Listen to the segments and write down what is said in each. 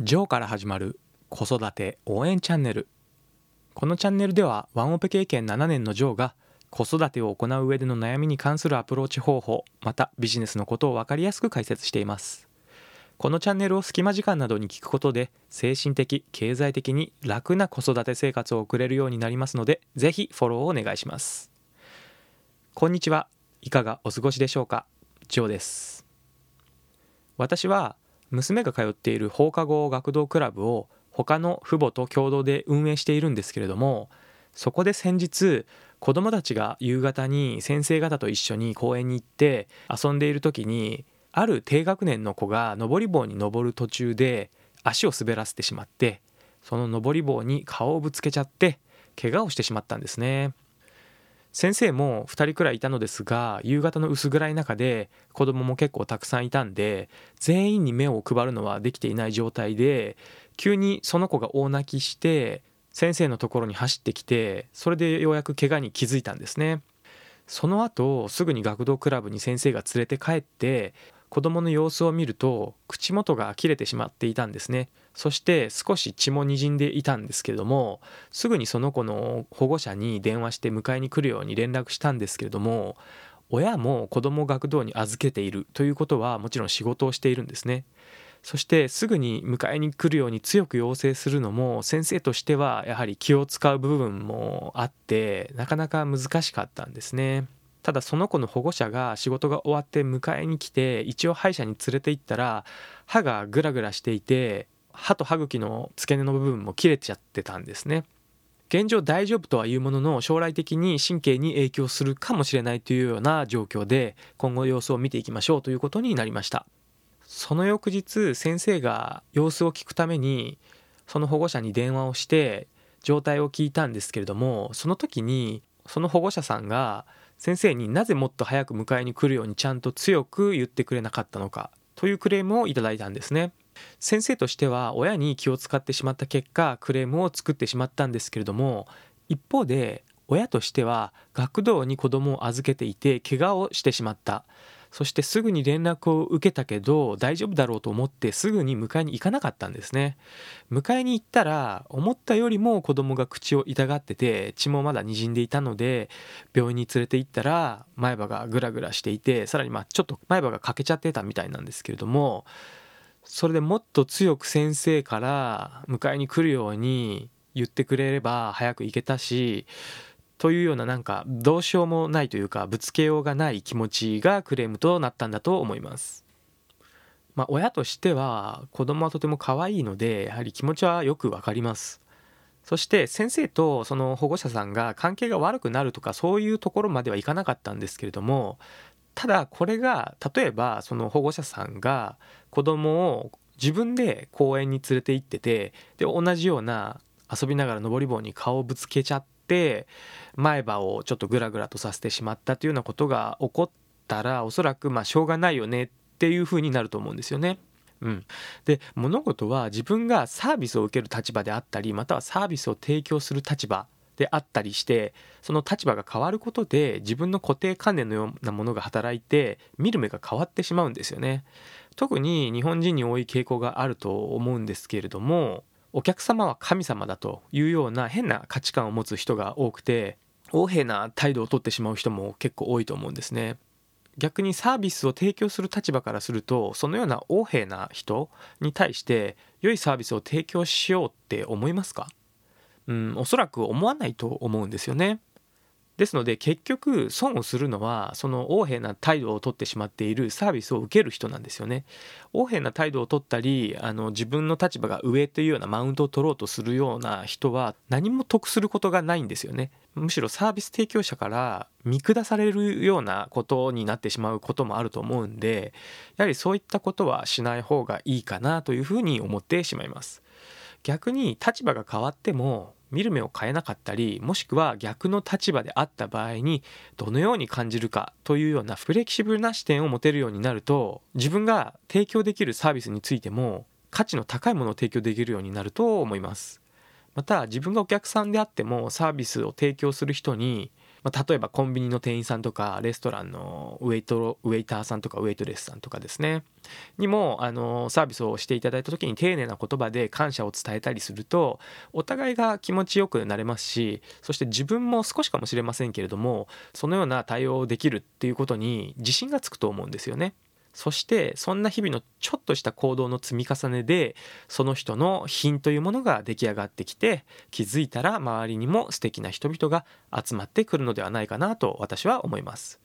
ジョーから始まる子育て応援チャンネル。このチャンネルではワンオペ経験7年のジョーが子育てを行う上での悩みに関するアプローチ方法またビジネスのことを分かりやすく解説しています。このチャンネルを隙間時間などに聞くことで精神的経済的に楽な子育て生活を送れるようになりますのでぜひフォローをお願いします。こんにちは。いかがお過ごしでしょうか？ジョーです。私は娘が通っている放課後学童クラブを他の父母と共同で運営しているんですけれどもそこで先日子どもたちが夕方に先生方と一緒に公園に行って遊んでいる時にある低学年の子が登り棒に登る途中で足を滑らせてしまってその登り棒に顔をぶつけちゃって怪我をしてしまったんですね。先生も2人くらいいたのですが夕方の薄暗い中で子供も結構たくさんいたんで全員に目を配るのはできていない状態で急にその子が大泣きして先生のところに走ってきてそれでようやく怪我に気づいたんですね。その後すぐに学童クラブに先生が連れて帰って子供の様子を見ると口元が切れてしまっていたんですね。そして少し血もにじんでいたんですけれどもすぐにその子の保護者に電話して迎えに来るように連絡したんですけれども親も子供を学童に預けているということはもちろん仕事をしているんですね。そしてすぐに迎えに来るように強く要請するのも先生としてはやはり気を使う部分もあってなかなか難しかったんですね。ただその子の保護者が仕事が終わって迎えに来て一応歯医者に連れて行ったら歯がグラグラしていて歯と歯茎の付け根の部分も切れちゃってたんですね。現状大丈夫とはいうものの将来的に神経に影響するかもしれないというような状況で今後様子を見ていきましょうということになりました。その翌日先生が様子を聞くためにその保護者に電話をして状態を聞いたんですけれどもその時にその保護者さんが先生になぜもっと早く迎えに来るようにちゃんと強く言ってくれなかったのかというクレームをいただいたんですね。先生としては親に気を使ってしまった結果クレームを作ってしまったんですけれども一方で親としては学童に子供を預けていて怪我をしてしまった。そしてすぐに連絡を受けたけど大丈夫だろうと思ってすぐに迎えに行かなかったんですね。迎えに行ったら思ったよりも子供が口を痛がってて血もまだにじんでいたので病院に連れて行ったら前歯がグラグラしていてさらにまあちょっと前歯が欠けちゃってたみたいなんですけれどもそれでもっと強く先生から迎えに来るように言ってくれれば早く行けたしというようななんかどうしようもないというかぶつけようがない気持ちがクレームとなったんだと思います。まあ、親としては子供はとても可愛いのでやはり気持ちはよくわかります。そして先生とその保護者さんが関係が悪くなるとかそういうところまではいかなかったんですけれどもただこれが例えばその保護者さんが子供を自分で公園に連れて行っててで同じような遊びながら登り棒に顔をぶつけちゃって前歯をちょっとグラグラとさせてしまったというようなことが起こったらおそらくまあしょうがないよねっていうふうになると思うんですよね。うん、で物事は自分がサービスを受ける立場であったりまたはサービスを提供する立場であったりしてその立場が変わることで自分の固定観念のようなものが働いて見る目が変わってしまうんですよね。特に日本人に多い傾向があると思うんですけれどもお客様は神様だというような変な価値観を持つ人が多くて横柄な態度をとってしまう人も結構多いと思うんですね。逆にサービスを提供する立場からするとそのような横柄な人に対して良いサービスを提供しようって思いますか？うんおそらく思わないと思うんですよね。ですので結局損をするのはその横柄な態度をとってしまっているサービスを受ける人なんですよね。横柄な態度をとったりあの自分の立場が上というようなマウントを取ろうとするような人は何も得することがないんですよね。むしろサービス提供者から見下されるようなことになってしまうこともあると思うんでやはりそういったことはしない方がいいかなというふうに思ってしまいます。逆に立場が変わっても見る目を変えなかったりもしくは逆の立場であった場合にどのように感じるかというようなフレキシブルな視点を持てるようになると自分が提供できるサービスについても価値の高いものを提供できるようになると思います。また自分がお客さんであってもサービスを提供する人にまあ、例えばコンビニの店員さんとかレストランのウェイトウェイターさんとかウェイトレスさんとかですねにもあのサービスをしていただいた時に丁寧な言葉で感謝を伝えたりするとお互いが気持ちよくなれますしそして自分も少しかもしれませんけれどもそのような対応できるっていうことに自信がつくと思うんですよね。そしてそんな日々のちょっとした行動の積み重ねでその人の品というものが出来上がってきて気づいたら周りにも素敵な人々が集まってくるのではないかなと私は思います。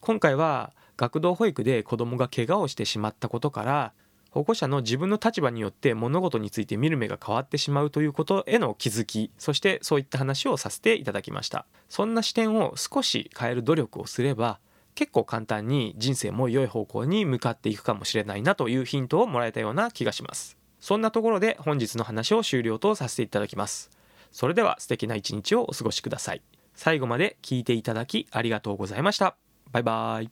今回は学童保育で子どもが怪我をしてしまったことから保護者の自分の立場によって物事について見る目が変わってしまうということへの気づきそしてそういった話をさせていただきました。そんな視点を少し変える努力をすれば結構簡単に人生も良い方向に向かっていくかもしれないなというヒントをもらえたような気がします。そんなところで本日の話を終了とさせていただきます。それでは素敵な一日をお過ごしください。最後まで聞いていただきありがとうございました。バイバイ。